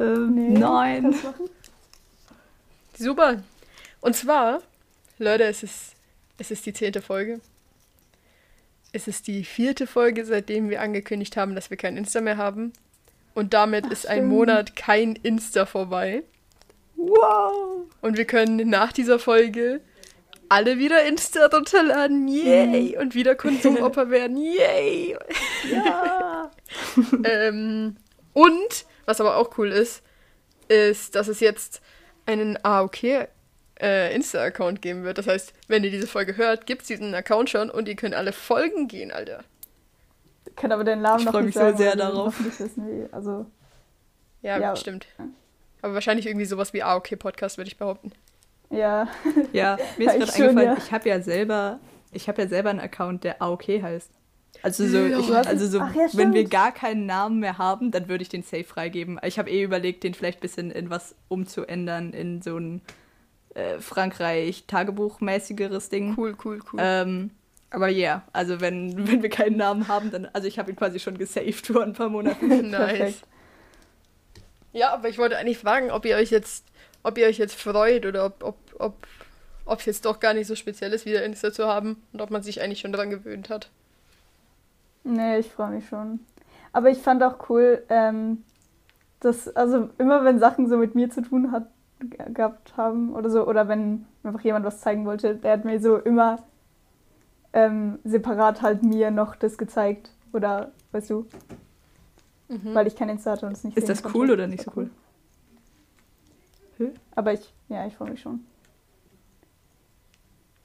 Ähm, nee, nein. Super. Und zwar, Leute, es ist, es ist die zehnte Folge. Es ist die vierte Folge, seitdem wir angekündigt haben, dass wir kein Insta mehr haben. Und damit Ach, ist stimmt. ein Monat kein Insta vorbei. Wow! Und wir können nach dieser Folge alle wieder Insta runterladen, yay! Mhm. Und wieder Konsumopfer werden, yay! Ja! ähm, und, was aber auch cool ist, ist, dass es jetzt einen AOK äh, Insta-Account geben wird. Das heißt, wenn ihr diese Folge hört, gibt es diesen Account schon und ihr könnt alle Folgen gehen, Alter. Ich kann aber den Namen ich noch nicht sagen. Ich freue mich so sehr darauf. Wissen, also, ja, ja, stimmt. Aber wahrscheinlich irgendwie sowas wie AOK Podcast, würde ich behaupten. Ja. Ja, mir ist gerade eingefallen, ja. ich habe ja selber, ich habe ja selber einen Account, der AOK heißt. Also so, ich, also so Ach, ja, wenn wir gar keinen Namen mehr haben, dann würde ich den safe freigeben. Ich habe eh überlegt, den vielleicht ein bisschen in was umzuändern, in so ein äh, Frankreich-Tagebuch-mäßigeres Ding. Cool, cool, cool. Ähm, aber ja, yeah, also wenn, wenn wir keinen Namen haben, dann, also ich habe ihn quasi schon gesaved vor ein paar Monaten. nice. Ja, aber ich wollte eigentlich fragen, ob ihr euch jetzt ob ihr euch jetzt freut oder ob, ob, ob, ob es jetzt doch gar nicht so speziell ist, wieder Insta zu haben und ob man sich eigentlich schon daran gewöhnt hat. Nee, ich freue mich schon. Aber ich fand auch cool, ähm, dass, also immer wenn Sachen so mit mir zu tun hat, gehabt haben oder so, oder wenn einfach jemand was zeigen wollte, der hat mir so immer ähm, separat halt mir noch das gezeigt. Oder, weißt du? Mhm. Weil ich kein Insta hatte und es nicht Ist das cool oder nicht so cool? Hm? Aber ich, ja, ich freue mich schon.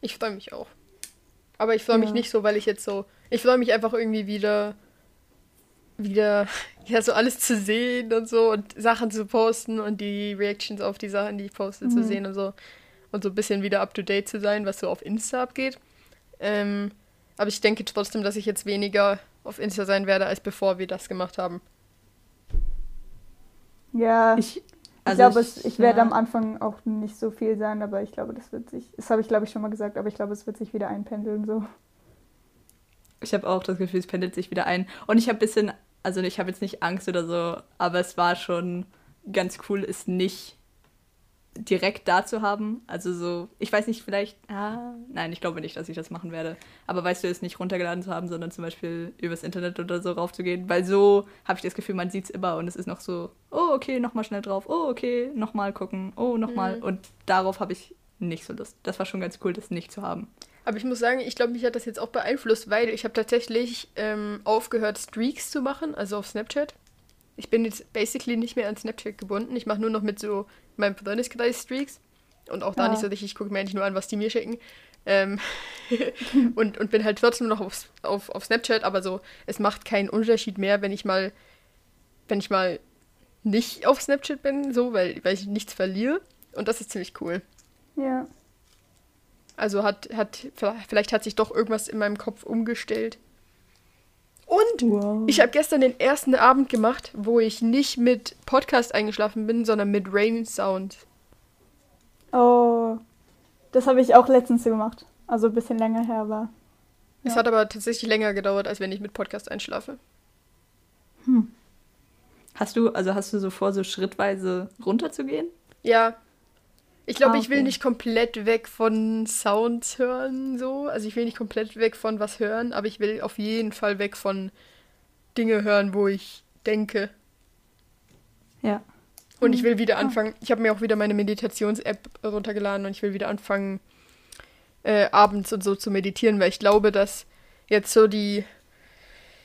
Ich freue mich auch. Aber ich freue mich nicht so, weil ich jetzt so. Ich freue mich einfach irgendwie wieder wieder ja so alles zu sehen und so und Sachen zu posten und die Reactions auf die Sachen, die ich poste, zu Mhm. sehen und so. Und so ein bisschen wieder up to date zu sein, was so auf Insta abgeht. Ähm, aber ich denke trotzdem, dass ich jetzt weniger auf Insta sein werde, als bevor wir das gemacht haben. Ja, Ich, ich also glaube, es- ich werde ja. am Anfang auch nicht so viel sein, aber ich glaube, das wird sich, das habe ich glaube ich schon mal gesagt, aber ich glaube, es wird sich wieder einpendeln so. Ich habe auch das Gefühl, es pendelt sich wieder ein. Und ich habe ein bisschen, also ich habe jetzt nicht Angst oder so, aber es war schon ganz cool, es nicht direkt da zu haben. Also so, ich weiß nicht, vielleicht, ah, nein, ich glaube nicht, dass ich das machen werde. Aber weißt du, es nicht runtergeladen zu haben, sondern zum Beispiel übers Internet oder so raufzugehen. Weil so habe ich das Gefühl, man sieht es immer und es ist noch so, oh, okay, nochmal schnell drauf, oh, okay, nochmal gucken, oh, nochmal. Mhm. Und darauf habe ich nicht so Lust. Das war schon ganz cool, das nicht zu haben. Aber ich muss sagen, ich glaube, mich hat das jetzt auch beeinflusst, weil ich habe tatsächlich ähm, aufgehört, Streaks zu machen, also auf Snapchat. Ich bin jetzt basically nicht mehr an Snapchat gebunden. Ich mache nur noch mit so meinem Freundeskreis Streaks. Und auch da Ja. nicht so richtig. Ich gucke mir eigentlich nur an, was die mir schicken. Ähm und, und bin halt trotzdem noch auf, auf, auf Snapchat, aber so, es macht keinen Unterschied mehr, wenn ich mal, wenn ich mal nicht auf Snapchat bin, so, weil, weil ich nichts verliere. Und das ist ziemlich cool. Ja. Also hat, hat, vielleicht hat sich doch irgendwas in meinem Kopf umgestellt. Und Wow. ich habe gestern den ersten Abend gemacht, wo ich nicht mit Podcast eingeschlafen bin, sondern mit Rain Sound. Oh, das habe ich auch letztens gemacht. Also ein bisschen länger her war. Es Ja. hat aber tatsächlich länger gedauert, als wenn ich mit Podcast einschlafe. Hast du, also hast du so vor, so schrittweise runterzugehen? Ja. Ich glaube, Ah, ich will okay. nicht komplett weg von Sounds hören, so. Also ich will nicht komplett weg von was hören, aber ich will auf jeden Fall weg von Dinge hören, wo ich denke. Ja. Und ich will Mhm. wieder Ah. anfangen, ich habe mir auch wieder meine Meditations-App runtergeladen und ich will wieder anfangen, äh, abends und so zu meditieren, weil ich glaube, dass jetzt so die,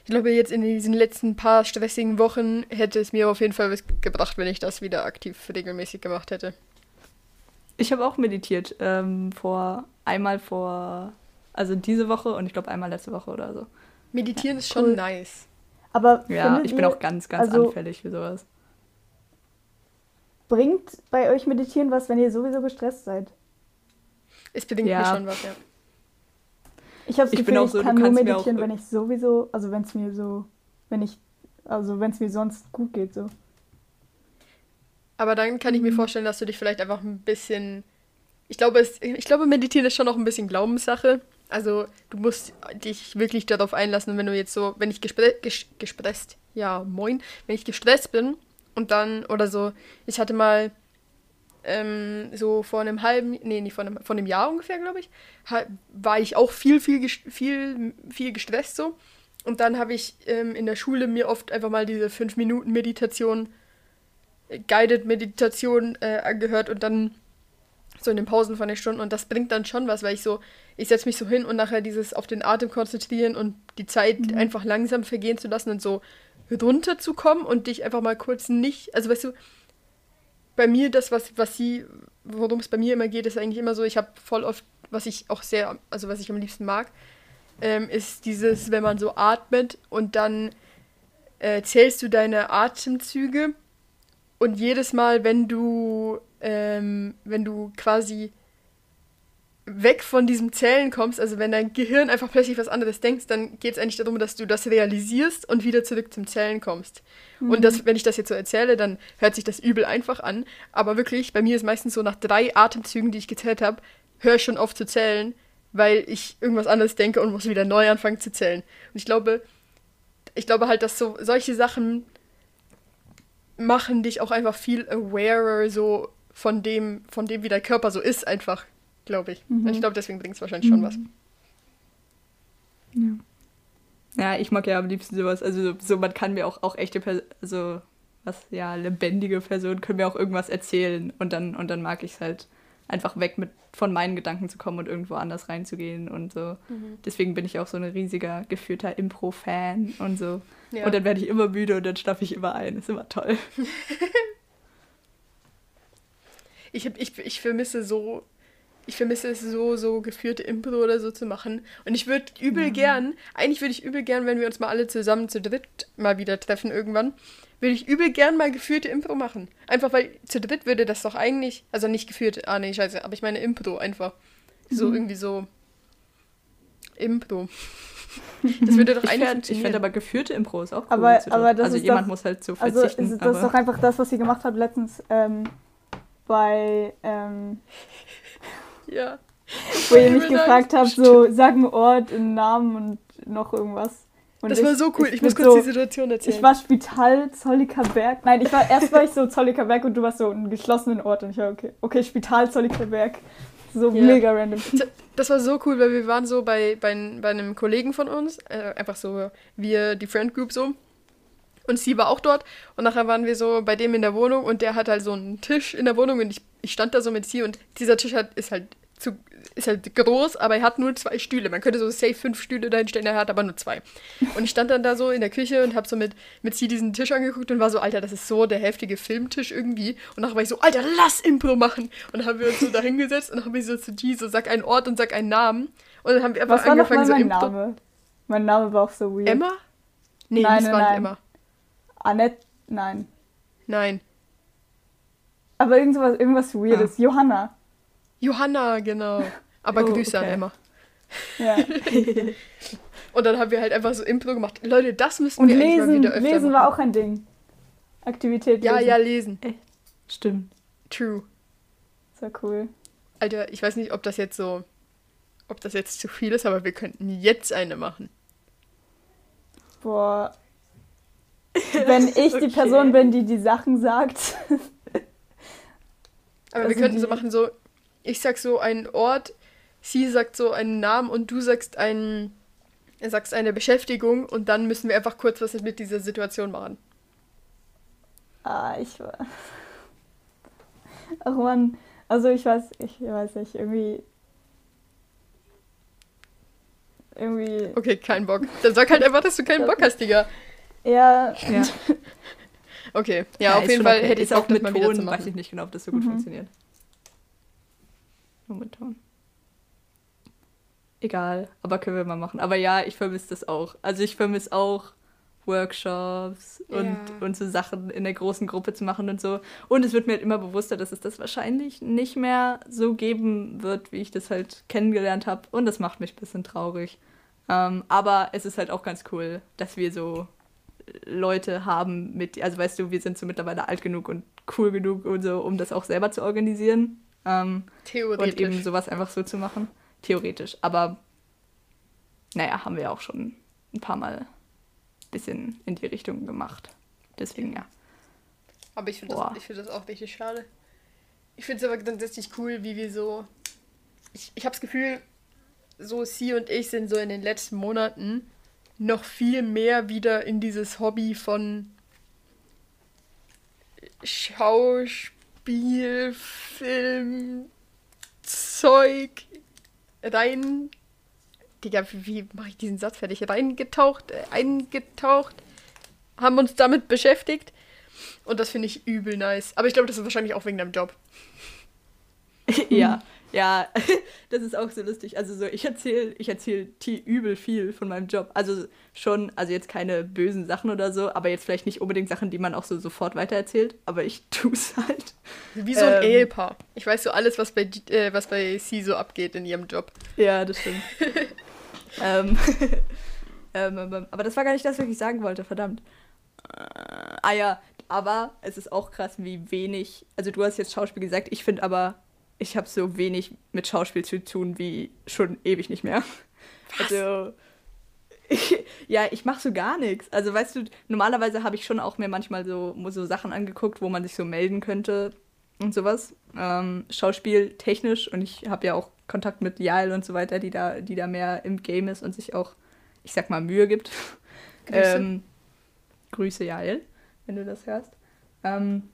ich glaube, jetzt in diesen letzten paar stressigen Wochen hätte es mir auf jeden Fall was gebracht, wenn ich das wieder aktiv regelmäßig gemacht hätte. Ich habe auch meditiert. Ähm, vor einmal vor, also diese Woche und ich glaube einmal letzte Woche oder so. Meditieren ist schon cool. nice. Aber Ja, ich bin ihr, auch ganz, ganz also- anfällig für sowas. bringt bei euch Meditieren was, wenn ihr sowieso gestresst seid? Es bedingt Ja. mir schon was, ja. Ich habe das Ich bin Gefühl, auch ich so, kann nur meditieren, wenn ich sowieso, also wenn es mir so, wenn ich, also wenn es mir sonst gut geht so. Aber dann kann ich mir Mhm. vorstellen, dass du dich vielleicht einfach ein bisschen. Ich glaube, es, ich glaube, meditieren ist schon noch ein bisschen Glaubenssache. Also du musst dich wirklich darauf einlassen, wenn du jetzt so, wenn ich gespre ges gestresst, ja, moin, wenn ich gestresst bin und dann, oder so, ich hatte mal ähm, so vor einem halben, nee, nicht vor einem, vor einem Jahr ungefähr, glaube ich, war ich auch viel, viel, viel, viel gestresst so. Und dann habe ich ähm, in der Schule mir oft einfach mal diese 5 Minuten Meditation Guided Meditation äh, angehört und dann so in den Pausen von den Stunden und das bringt dann schon was, weil ich so, ich setze mich so hin und nachher dieses auf den Atem konzentrieren und die Zeit Mhm. einfach langsam vergehen zu lassen und so runterzukommen und dich einfach mal kurz nicht, also weißt du, bei mir das, was, was sie, worum es bei mir immer geht, ist eigentlich immer so, ich habe voll oft, was ich auch sehr, also was ich am liebsten mag, ähm, ist dieses, wenn man so atmet und dann äh, zählst du deine Atemzüge und jedes Mal, wenn du, ähm, wenn du quasi weg von diesem Zählen kommst, also wenn dein Gehirn einfach plötzlich was anderes denkst, dann geht es eigentlich darum, dass du das realisierst und wieder zurück zum Zählen kommst. Und das, wenn ich das jetzt so erzähle, dann hört sich das übel einfach an. Aber wirklich, bei mir ist meistens so nach drei Atemzügen, die ich gezählt habe, höre ich schon auf zu zählen, weil ich irgendwas anderes denke und muss wieder neu anfangen zu zählen. Und ich glaube, ich glaube halt, dass so solche Sachen machen dich auch einfach viel awarer so von dem, von dem, wie der Körper so ist, einfach, glaube ich. Mhm. Und ich glaube, deswegen bringt es wahrscheinlich schon was. Ja, ich mag ja am liebsten sowas. Also so, man kann mir auch, auch echte Personen, also was, ja, lebendige Personen können mir auch irgendwas erzählen und dann, und dann mag ich es halt einfach weg mit von meinen Gedanken zu kommen und irgendwo anders reinzugehen und so. Mhm. Deswegen bin ich auch so ein riesiger, geführter Impro-Fan und so. Ja. Und dann werde ich immer müde und dann schlafe ich immer ein. Ist immer toll. Ich, hab, ich, ich vermisse so ich vermisse es so, so geführte Impro oder so zu machen. Und ich würde übel gern, eigentlich würde ich übel gern, wenn wir uns mal alle zusammen zu dritt mal wieder treffen irgendwann, würde ich übel gern mal geführte Impro machen. Einfach weil zu dritt würde das doch eigentlich, also nicht geführt, ah nee, scheiße, aber ich meine Impro einfach. So Mhm. irgendwie so. Impro. Das würde doch Ich eigentlich fände funktionieren. fänd aber geführte Impro ist auch cool. Aber- aber das also ist jemand doch- muss halt so Also verzichten. ist, das ist doch einfach das, was ihr gemacht habt letztens ähm, bei, ähm, ja. wo ihr mich gefragt habt, so sag einen Ort, einen Namen und noch irgendwas. Und Das war so cool. Ich, muss bin kurz so, die Situation erzählen. Ich war Spital Zolliker Berg. Nein, ich war erst war ich so Zolliker Berg und du warst so einen geschlossenen Ort und ich war okay. Okay, Spital Zolliker Berg. So Ja. mega random. Das war so cool, weil wir waren so bei, bei, bei einem Kollegen von uns, äh, einfach so wir, die Friend Group so. Und sie war auch dort und nachher waren wir so bei dem in der Wohnung und der hat halt so einen Tisch in der Wohnung und ich, ich stand da so mit sie und dieser Tisch hat, ist halt zu, ist halt groß, aber er hat nur zwei Stühle. Man könnte so safe fünf Stühle dahinstellen, er hat aber nur zwei. Und ich stand dann da so in der Küche und habe so mit, mit sie diesen Tisch angeguckt und war so, Alter, das ist so der heftige Filmtisch irgendwie. Und nachher war ich so, Alter, lass Impro machen. Und dann haben wir uns so da hingesetzt und haben wir so zu G so, sag einen Ort und sag einen Namen. Und dann haben wir einfach Was war angefangen, mal so mein Impro. Name? Mein Name war auch so weird. Emma? Nee, Nein, das nein, war nicht nein. Emma. Annette? Nein. Nein. Aber irgendwas, irgendwas weirdes. Johanna. Johanna, genau. Aber Oh, Grüße an okay. Emma. Ja. Und dann haben wir halt einfach so Impro gemacht. Leute, das müssen Und wir eigentlich mal lesen, wieder öfter lesen machen. war auch ein Ding. Aktivität Ja, lesen. ja, lesen. Stimmt. True. Das war cool. Alter, ich weiß nicht, ob das jetzt so, ob das jetzt zu viel ist, aber wir könnten jetzt eine machen. Boah. Wenn ich die Okay. Person bin, die die Sachen sagt. Aber Also wir könnten so die- machen, so, ich sag so einen Ort, sie sagt so einen Namen und du sagst einen, sagst eine Beschäftigung und dann müssen wir einfach kurz was mit dieser Situation machen. ah, ich war. Ach man. Also ich weiß, ich weiß nicht, irgendwie. Irgendwie. Okay, kein Bock. Dann sag halt einfach, dass du keinen Bock hast, Digga. Ja, Ja, Okay, ja, auf ist jeden Fall okay. hätte ich Ist auch mit mal wieder zu Ton, weiß machen. ich nicht genau, ob das so gut Mhm. funktioniert. Nur mit Ton. Egal, aber können wir mal machen. Aber ja, ich vermisse das auch. Also ich vermisse auch Workshops und, Ja. und so Sachen in der großen Gruppe zu machen und so. Und es wird mir halt immer bewusster, dass es das wahrscheinlich nicht mehr so geben wird, wie ich das halt kennengelernt habe. Und das macht mich ein bisschen traurig. Ähm, aber es ist halt auch ganz cool, dass wir so Leute haben mit, also weißt du, wir sind so mittlerweile alt genug und cool genug und so, um das auch selber zu organisieren. Ähm, Theoretisch. und eben sowas einfach so zu machen. Theoretisch. Aber naja, haben wir auch schon ein paar Mal ein bisschen in die Richtung gemacht. Deswegen ja. Aber ich finde das, ich find das auch richtig schade. Ich finde es aber grundsätzlich cool, wie wir so. Ich, ich habe das Gefühl, so sie und ich sind so in den letzten Monaten noch viel mehr wieder in dieses Hobby von Schauspiel, Film, Zeug rein. Digga, wie, mache ich diesen Satz fertig? Reingetaucht, äh, eingetaucht, haben uns damit beschäftigt. Und das finde ich übel nice. Aber ich glaube, das ist wahrscheinlich auch wegen deinem Job. ja, ja, das ist auch so lustig. Also so, ich erzähle ich erzähl T übel viel von meinem Job. Also schon, also jetzt keine bösen Sachen oder so, aber jetzt vielleicht nicht unbedingt Sachen, die man auch so sofort weitererzählt. Aber ich tue es halt. Wie so ein Ähm. Ehepaar. Ich weiß so alles, was bei, äh, was bei sie so abgeht in ihrem Job. Ja, das stimmt. ähm, ähm, ähm, aber das war gar nicht das, was ich sagen wollte, verdammt. Ah ja, aber es ist auch krass, wie wenig, also du hast jetzt Schauspiel gesagt, ich finde aber, ich habe so wenig mit Schauspiel zu tun wie schon ewig nicht mehr. Was? Also, ich, ja, ich mache so gar nichts. Also weißt du, normalerweise habe ich schon auch mir manchmal so, so Sachen angeguckt, wo man sich so melden könnte und sowas. Ähm, Schauspiel technisch und ich habe ja auch Kontakt mit Jael und so weiter, die da, die da mehr im Game ist und sich auch, ich sag mal, Mühe gibt. Grüße. Ähm, Grüße, Jael, wenn du das hörst. Ähm,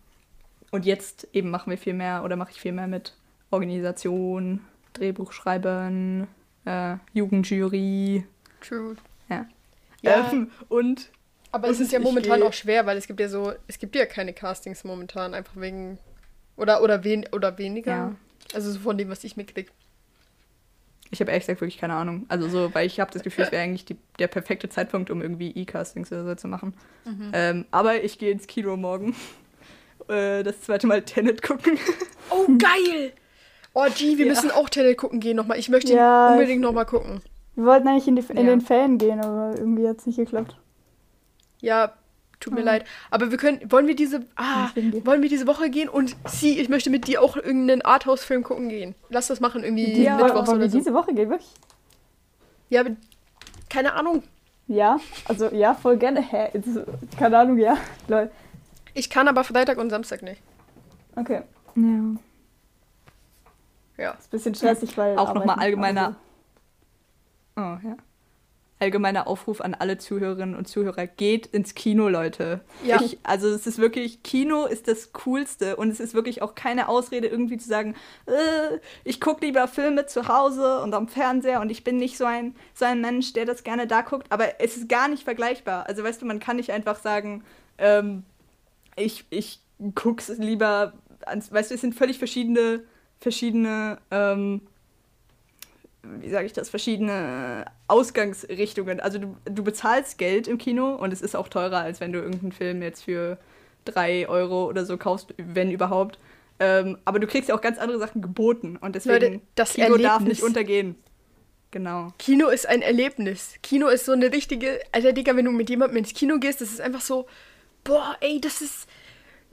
und jetzt eben machen wir viel mehr oder mache ich viel mehr mit Organisation, Drehbuch schreiben, äh, Jugendjury. True. Ja. Ja. Ähm, und Aber es ist ja momentan auch schwer, weil es gibt ja so, es gibt ja keine Castings momentan, einfach wegen. Oder, oder, wen, oder weniger. Ja. Also so von dem, was ich mitkrieg. Ich habe ehrlich gesagt wirklich keine Ahnung. Also so, weil ich habe das Gefühl, es wäre eigentlich die, der perfekte Zeitpunkt, um irgendwie E-Castings oder so zu machen. Mhm. Ähm, aber ich gehe ins Kino morgen. Äh, das zweite Mal Tenet gucken. Oh, geil! Oh, G, wir Ja. müssen auch Tenet gucken gehen nochmal. Ich möchte ihn Ja, unbedingt nochmal gucken. Wir wollten eigentlich in, die, in Ja. den Ferien gehen, aber irgendwie hat es nicht geklappt. Ja, tut mir Oh. leid. Aber wir können, wollen wir diese, ah, wollen wir diese Woche gehen? Und sie, ich möchte mit dir auch irgendeinen Arthouse-Film gucken gehen. Lass das machen, irgendwie Ja, Mittwochs wollen wir so. diese Woche gehen, wirklich? Ja, aber keine Ahnung. Ja, also ja, voll gerne. Hä? Keine Ahnung, ja. Lol. Ich kann aber Freitag und Samstag nicht. Okay. Ja. Ja. Ist ein bisschen stressig, weil. Auch nochmal allgemeiner- aber Oh, ja. Allgemeiner Aufruf an alle Zuhörerinnen und Zuhörer, geht ins Kino, Leute. Ja. Ich, also es ist wirklich, Kino ist das Coolste und es ist wirklich auch keine Ausrede, irgendwie zu sagen, äh, ich gucke lieber Filme zu Hause und am Fernseher und ich bin nicht so ein, so ein Mensch, der das gerne da guckt, aber es ist gar nicht vergleichbar. Also weißt du, man kann nicht einfach sagen, ähm, ich, ich guck's lieber ans, weißt du, es sind völlig verschiedene, verschiedene, ähm, wie sage ich das, verschiedene Ausgangsrichtungen. Also du, du bezahlst Geld im Kino und es ist auch teurer, als wenn du irgendeinen Film jetzt für drei Euro oder so kaufst, wenn überhaupt. Ähm, aber du kriegst ja auch ganz andere Sachen geboten und deswegen Leute, das Kino darf Erlebnis. nicht untergehen. Genau. Kino ist ein Erlebnis. Kino ist so eine richtige. Alter, Digga, wenn du mit jemandem ins Kino gehst, das ist einfach so. Boah, ey, das ist.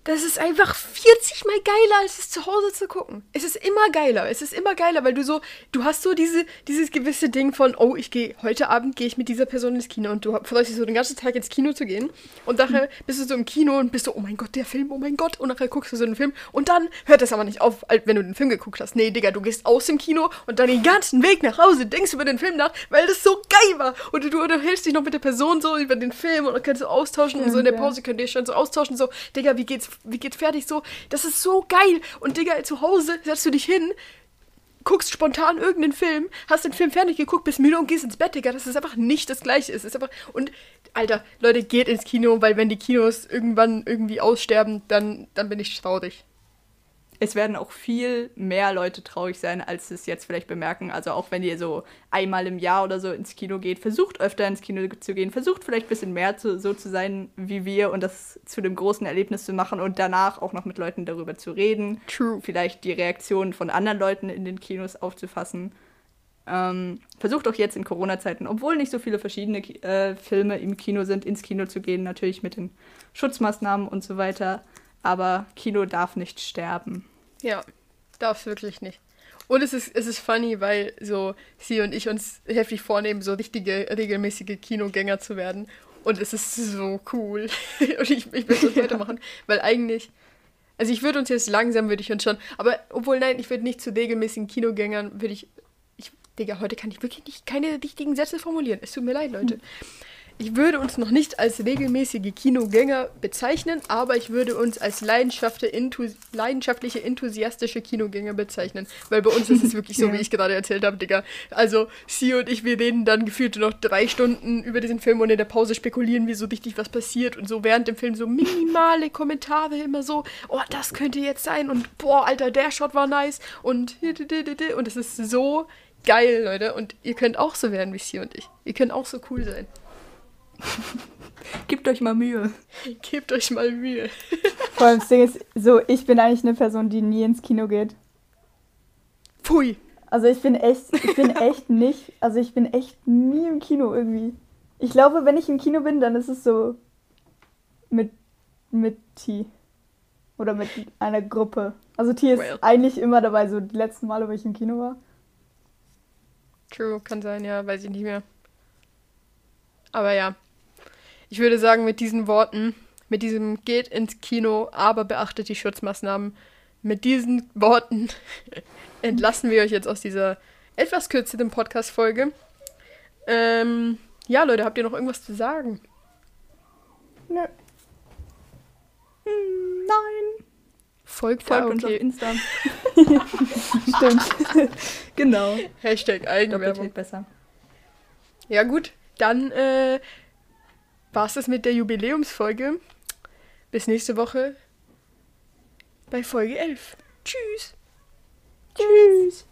Das ist einfach 40 mal geiler, als es zu Hause zu gucken. Es ist immer geiler. Es ist immer geiler, weil du so, du hast so diese, dieses gewisse Ding von, oh, ich gehe, heute Abend gehe ich mit dieser Person ins Kino und du freust dich so den ganzen Tag ins Kino zu gehen. Und nachher bist du so im Kino und bist so, oh mein Gott, der Film, oh mein Gott. Und nachher guckst du so einen Film und dann hört das aber nicht auf, als wenn du den Film geguckt hast. Nee, Digga, du gehst aus dem Kino und dann den ganzen Weg nach Hause denkst über den Film nach, weil das so geil war. Und du, du unterhältst dich noch mit der Person so über den Film und dann kannst du austauschen und so in der. Pause könnt ihr schon so austauschen, so, Digga, wie geht's, wie geht's fertig, so, das ist so geil. Und Digga, zu Hause setzt du dich hin, guckst spontan irgendeinen Film, hast den Film fertig geguckt, bist müde und gehst ins Bett, Digga. Das ist einfach nicht das Gleiche. Es ist einfach, und, Alter, Leute, geht ins Kino, weil wenn die Kinos irgendwann irgendwie aussterben, dann, dann bin ich traurig. Es werden auch viel mehr Leute traurig sein, als sie es jetzt vielleicht bemerken. Also auch wenn ihr so einmal im Jahr oder so ins Kino geht, versucht öfter ins Kino zu gehen, versucht vielleicht ein bisschen mehr zu, so zu sein wie wir und das zu dem großen Erlebnis zu machen und danach auch noch mit Leuten darüber zu reden. True. Vielleicht die Reaktionen von anderen Leuten in den Kinos aufzufassen. Ähm, versucht auch jetzt in Corona-Zeiten, obwohl nicht so viele verschiedene äh, Filme im Kino sind, ins Kino zu gehen, natürlich mit den Schutzmaßnahmen und so weiter. Aber Kino darf nicht sterben. Ja, darf wirklich nicht. Und es ist, es ist funny, weil so sie und ich uns heftig vornehmen, so richtige, regelmäßige Kinogänger zu werden. Und es ist so cool. und ich, ich will das weitermachen, weil eigentlich, also ich würde uns jetzt langsam, würde ich uns schon, aber obwohl nein, ich würde nicht zu regelmäßigen Kinogängern, würde ich, ich, Digga, heute kann ich wirklich nicht keine richtigen Sätze formulieren. Es tut mir leid, Leute. Ich würde uns noch nicht als regelmäßige Kinogänger bezeichnen, aber ich würde uns als leidenschaftliche, Enthus leidenschaftliche enthusiastische Kinogänger bezeichnen. Weil bei uns ist es wirklich so, Ja. wie ich gerade erzählt habe, Digga. Also, sie und ich, wir reden dann gefühlt noch drei Stunden über diesen Film und in der Pause spekulieren wir so richtig, was passiert. Und so während dem Film so minimale Kommentare immer so, oh, das könnte jetzt sein und boah, Alter, der Shot war nice und und es ist so geil, Leute. Und ihr könnt auch so werden wie sie und ich. Ihr könnt auch so cool sein. Gebt euch mal Mühe. Gebt euch mal Mühe. Vor allem das Ding ist, so, ich bin eigentlich eine Person, die nie ins Kino geht. Pfui. Also ich bin echt, ich bin echt nicht, also ich bin echt nie im Kino irgendwie. Ich glaube, wenn ich im Kino bin, dann ist es so mit, mit T. Oder mit einer Gruppe. Also T ist Well. eigentlich immer dabei, so die letzten Male, wo ich im Kino war. True, kann sein, ja, weiß ich nicht mehr. Aber ja. Ich würde sagen, mit diesen Worten, mit diesem geht ins Kino, aber beachtet die Schutzmaßnahmen. Mit diesen Worten entlassen wir euch jetzt aus dieser etwas kürzeren Podcast-Folge. Ähm, ja, Leute, habt ihr noch irgendwas zu sagen? Nö. Hm, nein. Folgt, Folgt ah, uns auf okay. Insta. Stimmt. Genau. Hashtag Doppelt Eigenwerbung. hält besser. Ja gut, dann äh, war es das mit der Jubiläumsfolge. Bis nächste Woche bei Folge 11. Tschüss. Tschüss.